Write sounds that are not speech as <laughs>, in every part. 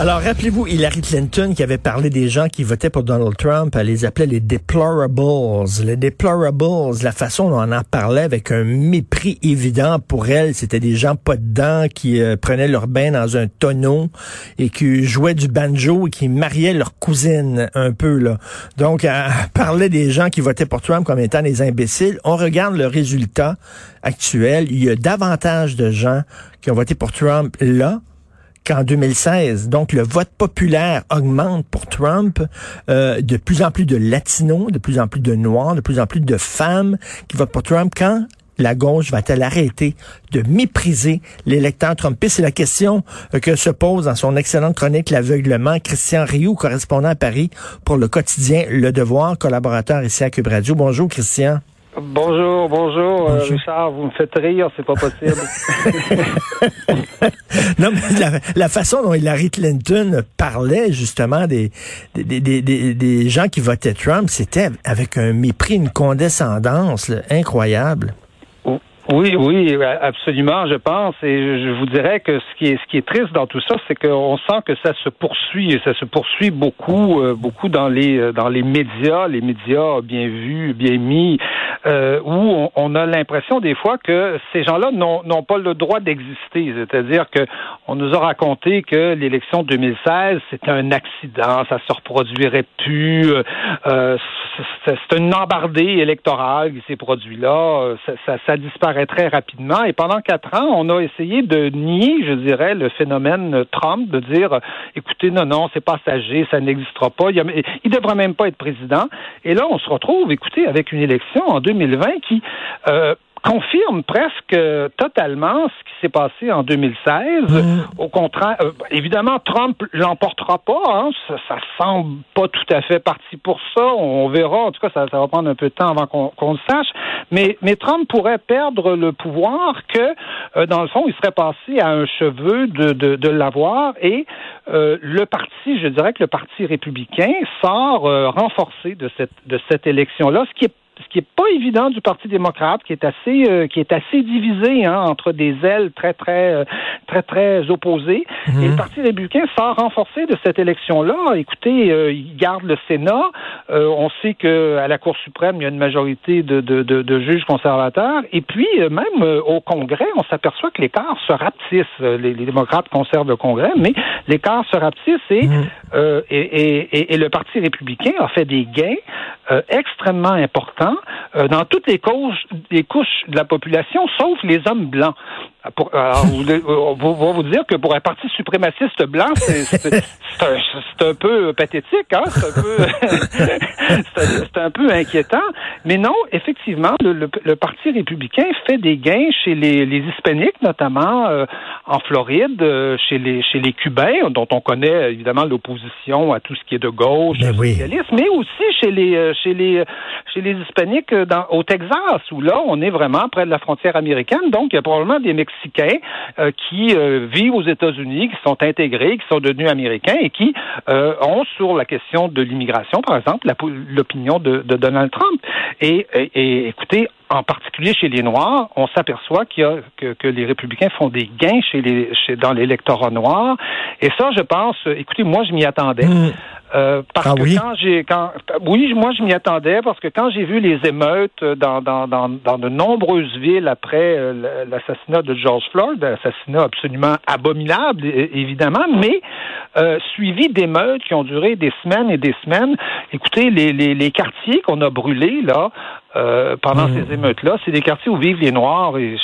Alors, rappelez-vous Hillary Clinton qui avait parlé des gens qui votaient pour Donald Trump, elle les appelait les deplorables. Les deplorables, la façon dont on en parlait avec un mépris évident pour elle, c'était des gens pas dedans qui euh, prenaient leur bain dans un tonneau et qui jouaient du banjo et qui mariaient leur cousine un peu, là. Donc, elle parlait des gens qui votaient pour Trump comme étant des imbéciles. On regarde le résultat actuel. Il y a davantage de gens qui ont voté pour Trump là qu'en 2016. Donc, le vote populaire augmente pour Trump. Euh, de plus en plus de latinos, de plus en plus de noirs, de plus en plus de femmes qui votent pour Trump. Quand la gauche va-t-elle arrêter de mépriser l'électeur trumpiste? C'est la question euh, que se pose dans son excellente chronique L'aveuglement Christian Rioux, correspondant à Paris pour le quotidien Le Devoir, collaborateur ici à Cube Radio. Bonjour, Christian. Bonjour, bonjour, euh, Richard, vous me faites rire, c'est pas possible. <laughs> non, mais la, façon dont Hillary Clinton parlait justement des, des, des, des, gens qui votaient Trump, c'était avec un mépris, une condescendance incroyable. Oui, oui, absolument, je pense. Et je vous dirais que ce qui est, ce qui est triste dans tout ça, c'est qu'on sent que ça se poursuit et ça se poursuit beaucoup, euh, beaucoup dans les, euh, dans les médias, les médias bien vus, bien mis, euh, où on, a l'impression des fois que ces gens-là n'ont pas le droit d'exister. C'est-à-dire que on nous a raconté que l'élection 2016 c'était un accident, ça se reproduirait plus. Euh, c'est une embardée électorale qui s'est produit là. Ça, ça, ça disparaît très rapidement. Et pendant quatre ans, on a essayé de nier, je dirais, le phénomène Trump, de dire, écoutez, non, non, c'est passager, ça n'existera pas. Il, ne devrait même pas être président. Et là, on se retrouve, écoutez, avec une élection en 2020 qui euh, confirme presque totalement ce qui s'est passé en 2016. Mm. Au contraire, euh, évidemment, Trump l'emportera pas. Hein. Ça, ça, semble pas tout à fait parti pour ça. On verra. En tout cas, ça, ça va prendre un peu de temps avant qu'on le sache. Mais, mais Trump pourrait perdre le pouvoir que, euh, dans le fond, il serait passé à un cheveu de, de, de l'avoir. Et euh, le parti, je dirais que le parti républicain sort renforcé de cette, de cette élection-là, ce qui est ce qui est pas évident du Parti démocrate, qui est assez, euh, qui est assez divisé hein, entre des ailes très, très, euh, très, très opposées. Mhm. Et le Parti républicain sort renforcé de cette élection-là. Écoutez, euh, il garde le Sénat. on sait que à la Cour suprême, il y a une majorité de, de, de, de juges conservateurs. Et puis, même au Congrès, on s'aperçoit que l'écart se rapetisse. Les, les, démocrates conservent le Congrès, mais l'écart se rapetisse et, mhm. et, et, et, le Parti républicain a fait des gains extrêmement importants euh, dans toutes les couches, les couches de la population, sauf les hommes blancs. Pour, alors, vous, va vous dire que pour un parti suprémaciste blanc, c'est un, un, peu pathétique, hein? c'est un peu, <laughs> c'est un peu inquiétant. Mais non, effectivement, le, le, Parti républicain fait des gains chez les, les hispaniques, notamment euh, en Floride, euh, chez les chez les Cubains, dont on connaît évidemment l'opposition à tout ce qui est de gauche, ben socialiste, mais aussi chez les euh, chez les chez les hispaniques dans, au Texas, où là, on est vraiment près de la frontière américaine. Donc, il y a probablement des Mexicains euh, qui euh, vivent aux États-Unis, qui sont intégrés, qui sont devenus américains et qui euh, ont sur la question de l'immigration, par exemple, l'opinion de, Donald Trump. Et, et, écoutez, en particulier chez les Noirs, on s'aperçoit qu'il y a que, que, les républicains font des gains chez les chez, dans l'électorat noir. Et ça, je pense, écoutez, moi je m'y attendais. Mmh. Euh, parce ah que quand j'ai quand oui moi je m'y attendais parce que quand j'ai vu les émeutes dans, dans, dans, dans de nombreuses villes après euh, l'assassinat de George Floyd, assassinat absolument abominable évidemment, mais euh, suivi d'émeutes qui ont duré des semaines et des semaines. Écoutez les, les, les quartiers qu'on a brûlés là euh, pendant mmh. ces émeutes-là. C'est des quartiers où vivent les Noirs. Et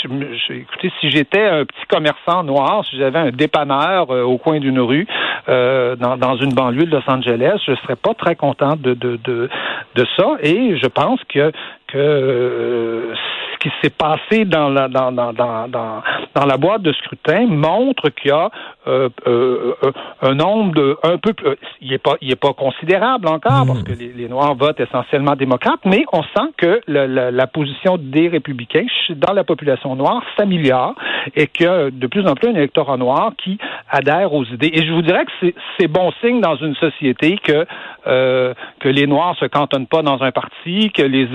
écoutez, si j'étais un petit commerçant noir, si j'avais un dépanneur euh, au coin d'une rue euh, dans, dans, une banlieue de Los Angeles, je serais pas très content de, de, de, de ça. Et je pense que que ce qui s'est passé dans la dans, dans, dans, dans, la boîte de scrutin montre qu'il y a euh, euh, euh, un nombre de un peu il est pas il est pas considérable encore parce hmm. que les, les, Noirs votent essentiellement démocrates, mais on sent que la, la, la position des républicains dans la population noire s'améliore et que de plus en plus un électorat noir qui adhère aux idées. Et je vous dirais que c'est bon signe dans une société que que les Noirs se cantonnent pas dans un parti, que les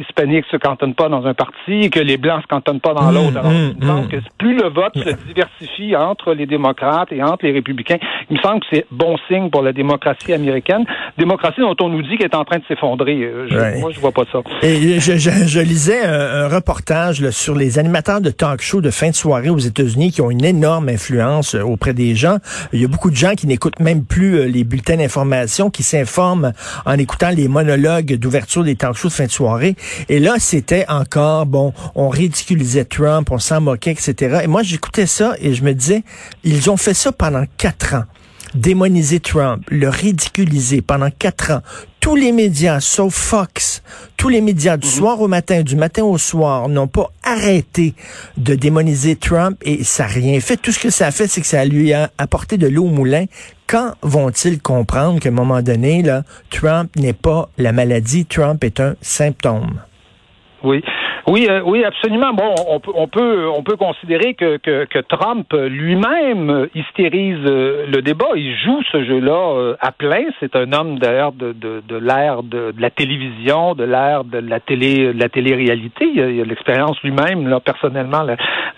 Hispaniques se cantonnent pas dans un parti, que les Blancs se cantonnent pas dans hmm, l'autre. Alors, hmm, que plus le vote se diversifie entre les démocrates et entre les républicains. Il me semble que c'est bon signe pour la démocratie américaine. Démocratie dont on nous dit qu'elle est en train de s'effondrer. Euh, moi, je vois pas ça. Et je, lisais un, reportage sur les animateurs de talk show de fin de soirée aux États-Unis qui ont une énorme influence euh, auprès des gens. Il y a beaucoup de gens qui n'écoutent même plus euh, les bulletins d'information, qui s'informent en écoutant les monologues d'ouverture des talk shows de fin de soirée. Et là, c'était encore, bon, on ridiculisait Trump, on s'en moquait, etc. Et moi, j'écoutais ça et je me disais, ils ont fait ça pendant quatre ans. Démoniser Trump, le ridiculiser pendant quatre ans. Tous les médias, sauf Fox, tous les médias du mhm. soir au matin, du matin au soir, n'ont pas arrêté de démoniser Trump et ça n'a rien fait. Tout ce que ça a fait, c'est que ça lui a apporté de l'eau au moulin. Quand vont-ils comprendre qu'à un moment donné, là, Trump n'est pas la maladie, Trump est un symptôme? Oui. Oui, euh, oui, absolument. Bon, on peut, on peut, on peut considérer que, que, que Trump lui-même hystérise euh, le débat. Il joue ce jeu-là euh, à plein. C'est un homme d'ailleurs de, de, de l'ère de, la télévision, de l'ère de la télé, de la télé-réalité. Il a l'expérience lui-même, là, personnellement,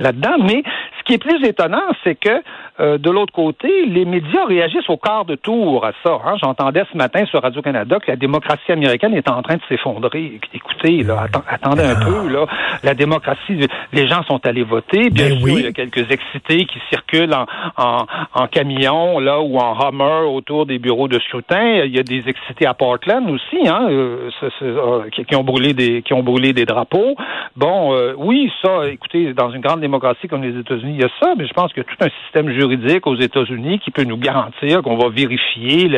là-dedans. Mais qui est plus étonnant, c'est que de l'autre côté, les médias réagissent au quart de tour à ça. Hein. J'entendais ce matin sur Radio-Canada que la démocratie américaine est en train de s'effondrer. Écoutez, là, attendez un peu, là la démocratie, les gens sont allés voter. Bien ben sûr, il y a quelques excités qui circulent en, en, camion là ou en Hummer autour des bureaux de scrutin. Il y a des excités à Portland aussi, hein, euh, euh, qui, ont brûlé des qui ont brûlé des drapeaux. Bon, euh, oui, ça, écoutez, dans une grande démocratie comme les États-Unis, il y a ça, mais je pense qu'il y a tout un système juridique aux États-Unis qui peut nous garantir qu'on va vérifier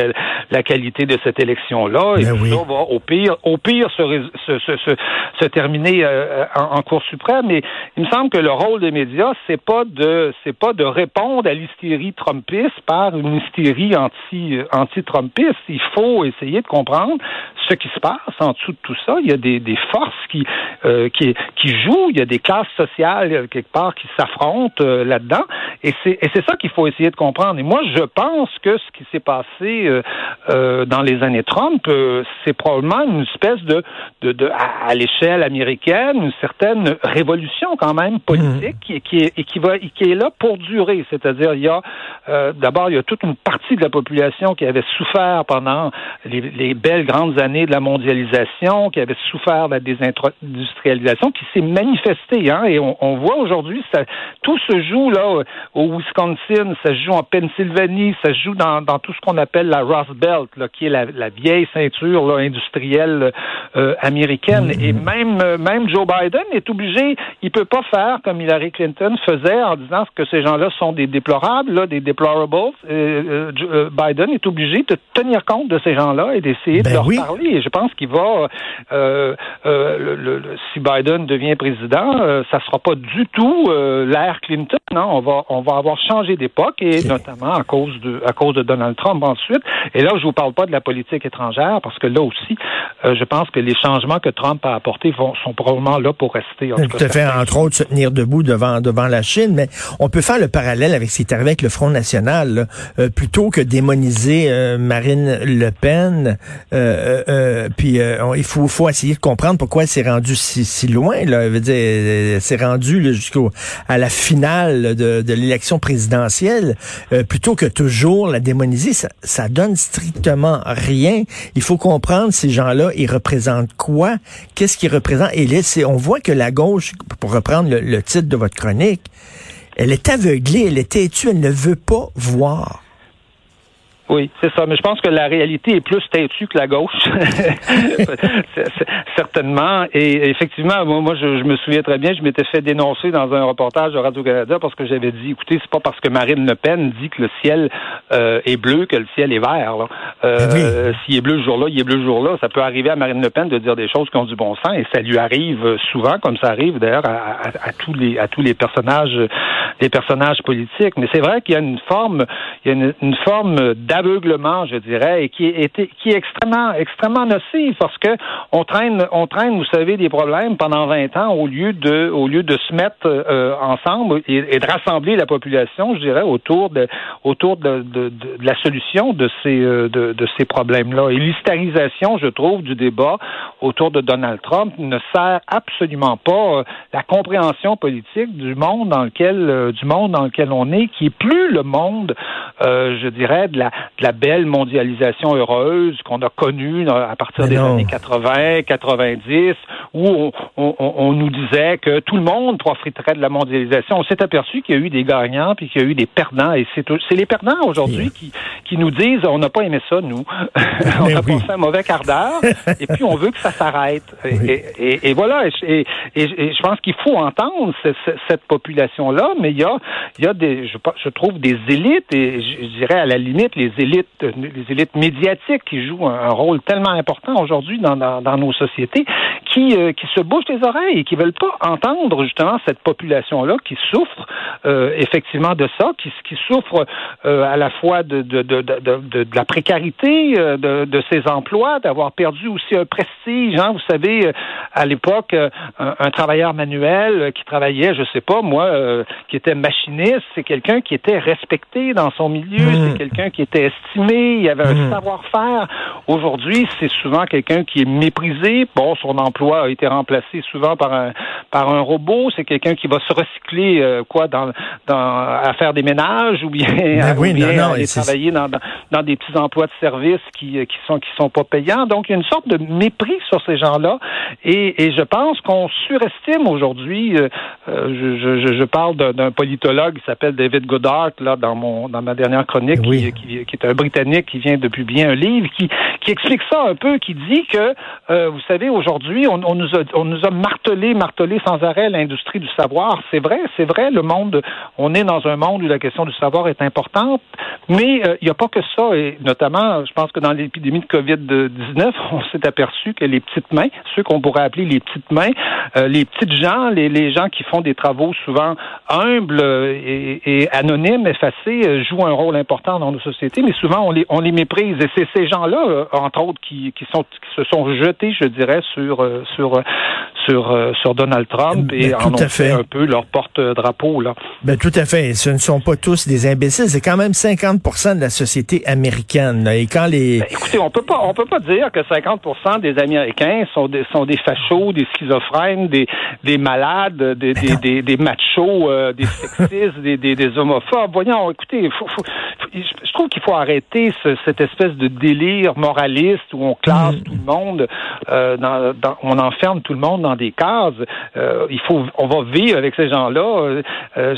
la, qualité de cette élection-là et ben ça va au pire, au pire se, se, se, se terminer euh, en, Cour suprême. Mais il me semble que le rôle des médias, c'est pas de c'est pas de répondre à l'hystérie trumpiste par une hystérie anti euh, anti-trumpiste. Il faut essayer de comprendre ce qui se passe en dessous de tout ça. Il y a des, des forces qui, euh, qui, qui jouent, il y a des classes sociales quelque part qui s'affrontent là-dedans. Et c'est, et c'est ça qu'il faut essayer de comprendre. Et moi, je pense que ce qui s'est passé dans les années Trump, c'est probablement une espèce de, de, de à l'échelle américaine, une certaine révolution quand même politique qui, est, et qui, va, qui est là pour durer. C'est-à-dire, il y a euh, d'abord, il y a toute une partie de la population qui avait souffert pendant les, belles grandes années de la mondialisation, qui avait souffert de la désindustrialisation, qui s'est manifestée. Hein, et on, on voit aujourd'hui, tout se joue là au Wisconsin, ça se joue en Pennsylvanie, ça se joue dans, dans tout ce qu'on appelle la Rust Belt, là, qui est la, la vieille ceinture là, industrielle euh, américaine. Mm-hmm. Et même, même Joe Biden est obligé, il peut pas faire comme Hillary Clinton faisait en disant que ces gens-là sont des déplorables, là, des déplorables. Euh, euh, Biden est obligé de tenir compte de ces gens-là et d'essayer de ben leur parler. Et je pense qu'il va, euh, le, si Biden devient président, ça sera pas du tout l'ère Clinton. Non, on va, on va avoir changé d'époque et notamment à cause de, à cause de Donald Trump ensuite. Et là, je vous parle pas de la politique étrangère parce que là aussi, je pense que les changements que Trump a apportés vont, sont probablement là pour rester. En tout, à fait, entre autres, se tenir debout devant devant la Chine, mais on peut faire le parallèle avec ce qui est arrivé avec le Front National. Euh, plutôt que démoniser euh, Marine Le Pen, euh, puis il faut, faut essayer de comprendre pourquoi elle s'est rendue si, si loin. Là, veut dire, elle s'est rendue jusqu'au à la finale de, de l'élection présidentielle. plutôt que toujours la démoniser, ça, ça donne strictement rien. Il faut comprendre ces gens-là, ils représentent quoi, qu'est-ce qu'ils représentent? Et là, on voit que la gauche, pour reprendre le, titre de votre chronique, elle est aveuglée, elle est têtue, elle ne veut pas voir. Oui, c'est ça. Mais je pense que la réalité est plus têtue que la gauche, <laughs> certainement. Et effectivement, moi, je, me souviens très bien, je m'étais fait dénoncer dans un reportage de Radio-Canada parce que j'avais dit, écoutez, c'est pas parce que Marine Le Pen dit que le ciel euh, est bleu que le ciel est vert. Euh, ben S'il est bleu ce jour-là, il est bleu ce jour-là. Ça peut arriver à Marine Le Pen de dire des choses qui ont du bon sens et ça lui arrive souvent, comme ça arrive d'ailleurs à, à, tous les à tous les personnages, les personnages politiques. Mais c'est vrai qu'il y a une forme, il y a une, une forme aveuglement, je dirais, et qui est, qui est extrêmement, extrêmement nocif parce que on traîne, on traîne, vous savez, des problèmes pendant 20 ans au lieu de, au lieu de se mettre euh, ensemble et, de rassembler la population, je dirais, autour de, autour de, de, de la solution de ces, euh, de, de ces problèmes-là. Et l'hystérisation, je trouve, du débat autour de Donald Trump ne sert absolument pas euh, la compréhension politique du monde dans lequel, du monde dans lequel on est, qui est plus le monde, je dirais, de la, de la belle mondialisation heureuse qu'on a connue à partir des années 80, 90, où on, nous disait que tout le monde profiterait de la mondialisation. On s'est aperçu qu'il y a eu des gagnants puis qu'il y a eu des perdants. Et c'est les perdants aujourd'hui qui, qui nous disent on n'a pas aimé ça, nous. <laughs> on a passé un mauvais quart d'heure <laughs> et puis on veut que ça s'arrête. Et, voilà. Et, je pense qu'il faut entendre cette population-là, mais il y a, il y a des, je, je trouve, des élites et je dirais à la limite les élites, les élites médiatiques qui jouent un, rôle tellement important aujourd'hui dans, dans, nos sociétés, qui, euh, qui se bouchent les oreilles et qui veulent pas entendre justement cette population-là qui souffre euh, effectivement de ça, qui, qui souffre euh, à la fois de, de, de, de, de la précarité de, de ses emplois, d'avoir perdu aussi un prestige. Hein, vous savez, à l'époque, un, travailleur manuel qui travaillait, je sais pas moi, qui était machiniste, c'est quelqu'un qui était respecté dans son milieu, mmh. c'est quelqu'un qui était estimé, il y avait un mmh. savoir-faire. Aujourd'hui, c'est souvent quelqu'un qui est méprisé. Bon, son emploi a été remplacé souvent par un par un robot. C'est quelqu'un qui va se recycler euh, quoi dans, dans à faire des ménages ou bien, à, <laughs> oui, travailler dans, dans, des petits emplois de service qui qui sont qui sont pas payants. Donc il y a une sorte de mépris sur ces gens-là et, et je pense qu'on surestime aujourd'hui. Euh, euh, je, je, je, parle d'un politologue qui s'appelle David Goddard là dans mon dans ma dernière chronique qui, qui, qui est un Britannique qui vient de publier un livre qui, qui explique ça un peu, qui dit que, euh, vous savez, aujourd'hui, on, on, nous a, on nous a martelé, martelé sans arrêt l'industrie du savoir. C'est vrai, c'est vrai, le monde, on est dans un monde où la question du savoir est importante, mais euh, il n'y a pas que ça, et notamment, je pense que dans l'épidémie de COVID-19, <laughs> on s'est aperçu que les petites mains, ceux qu'on pourrait appeler les petites mains, euh, les petites gens, les, les gens qui font des travaux souvent humbles et, et anonymes, effacés, jouent un rôle important dans nos sociétés, mais souvent on les, on les méprise. Et c'est ces gens-là, euh, entre autres, qui, qui, sont, qui se sont jetés, je dirais, sur, euh, sur, sur, euh, sur Donald Trump ben, et en ont fait. un peu leur porte-drapeau. là. Ben, tout à fait. Ce ne sont pas tous des imbéciles. C'est quand même 50% de la société américaine. Et quand les... Ben, écoutez, on peut pas on peut pas dire que 50% des Américains sont des, sont des fachos, des schizophrènes, des, des malades, des, ben des, des, machos, des sexistes, des, des, des, homophobes. Voyons, écoutez, faut, faut, je trouve qu'il faut arrêter cette espèce de délire moraliste où on classe mm. tout le monde, euh, dans, on enferme tout le monde dans des cases. Euh, il faut, on va vivre avec ces gens-là. Euh,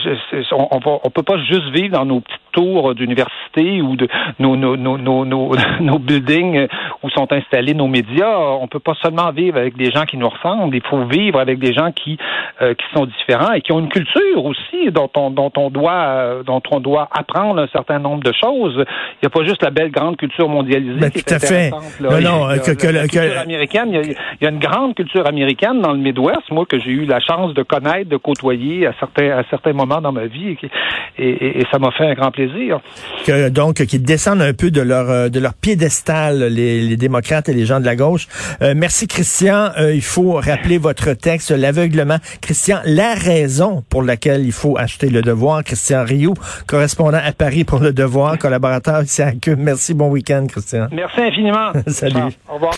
on, on, on peut pas juste vivre dans nos petites tours d'université ou de nos, nos, nos, nos, <laughs> nos, buildings où sont installés nos médias. On peut pas seulement vivre avec des gens qui nous ressemblent. Il faut vivre avec des gens qui qui sont différents et qui ont une culture aussi dont on dont on doit dont on doit apprendre un certain nombre de choses. Il n'y a pas juste la belle grande culture mondialisée ben, qui est intéressante. Non, non, il y a, que, la, culture américaine, il y, a, une grande culture américaine dans le Midwest, moi, que j'ai eu la chance de connaître, de côtoyer à certains, à certains moments dans ma vie, et, et, ça m'a fait un grand plaisir. Que, donc, qu'ils descendent un peu de leur, euh, de leur piédestal, les, les démocrates et les gens de la gauche. Euh, merci, Christian. Euh, il faut rappeler votre texte, l'aveuglement. Christian, la raison pour laquelle il faut acheter le devoir. Christian Rio, correspondant à Paris pour le devoir, collaborateur ici à Cube. Merci, bon week-end, Christian. Merci infiniment. <laughs> Salut. Au revoir.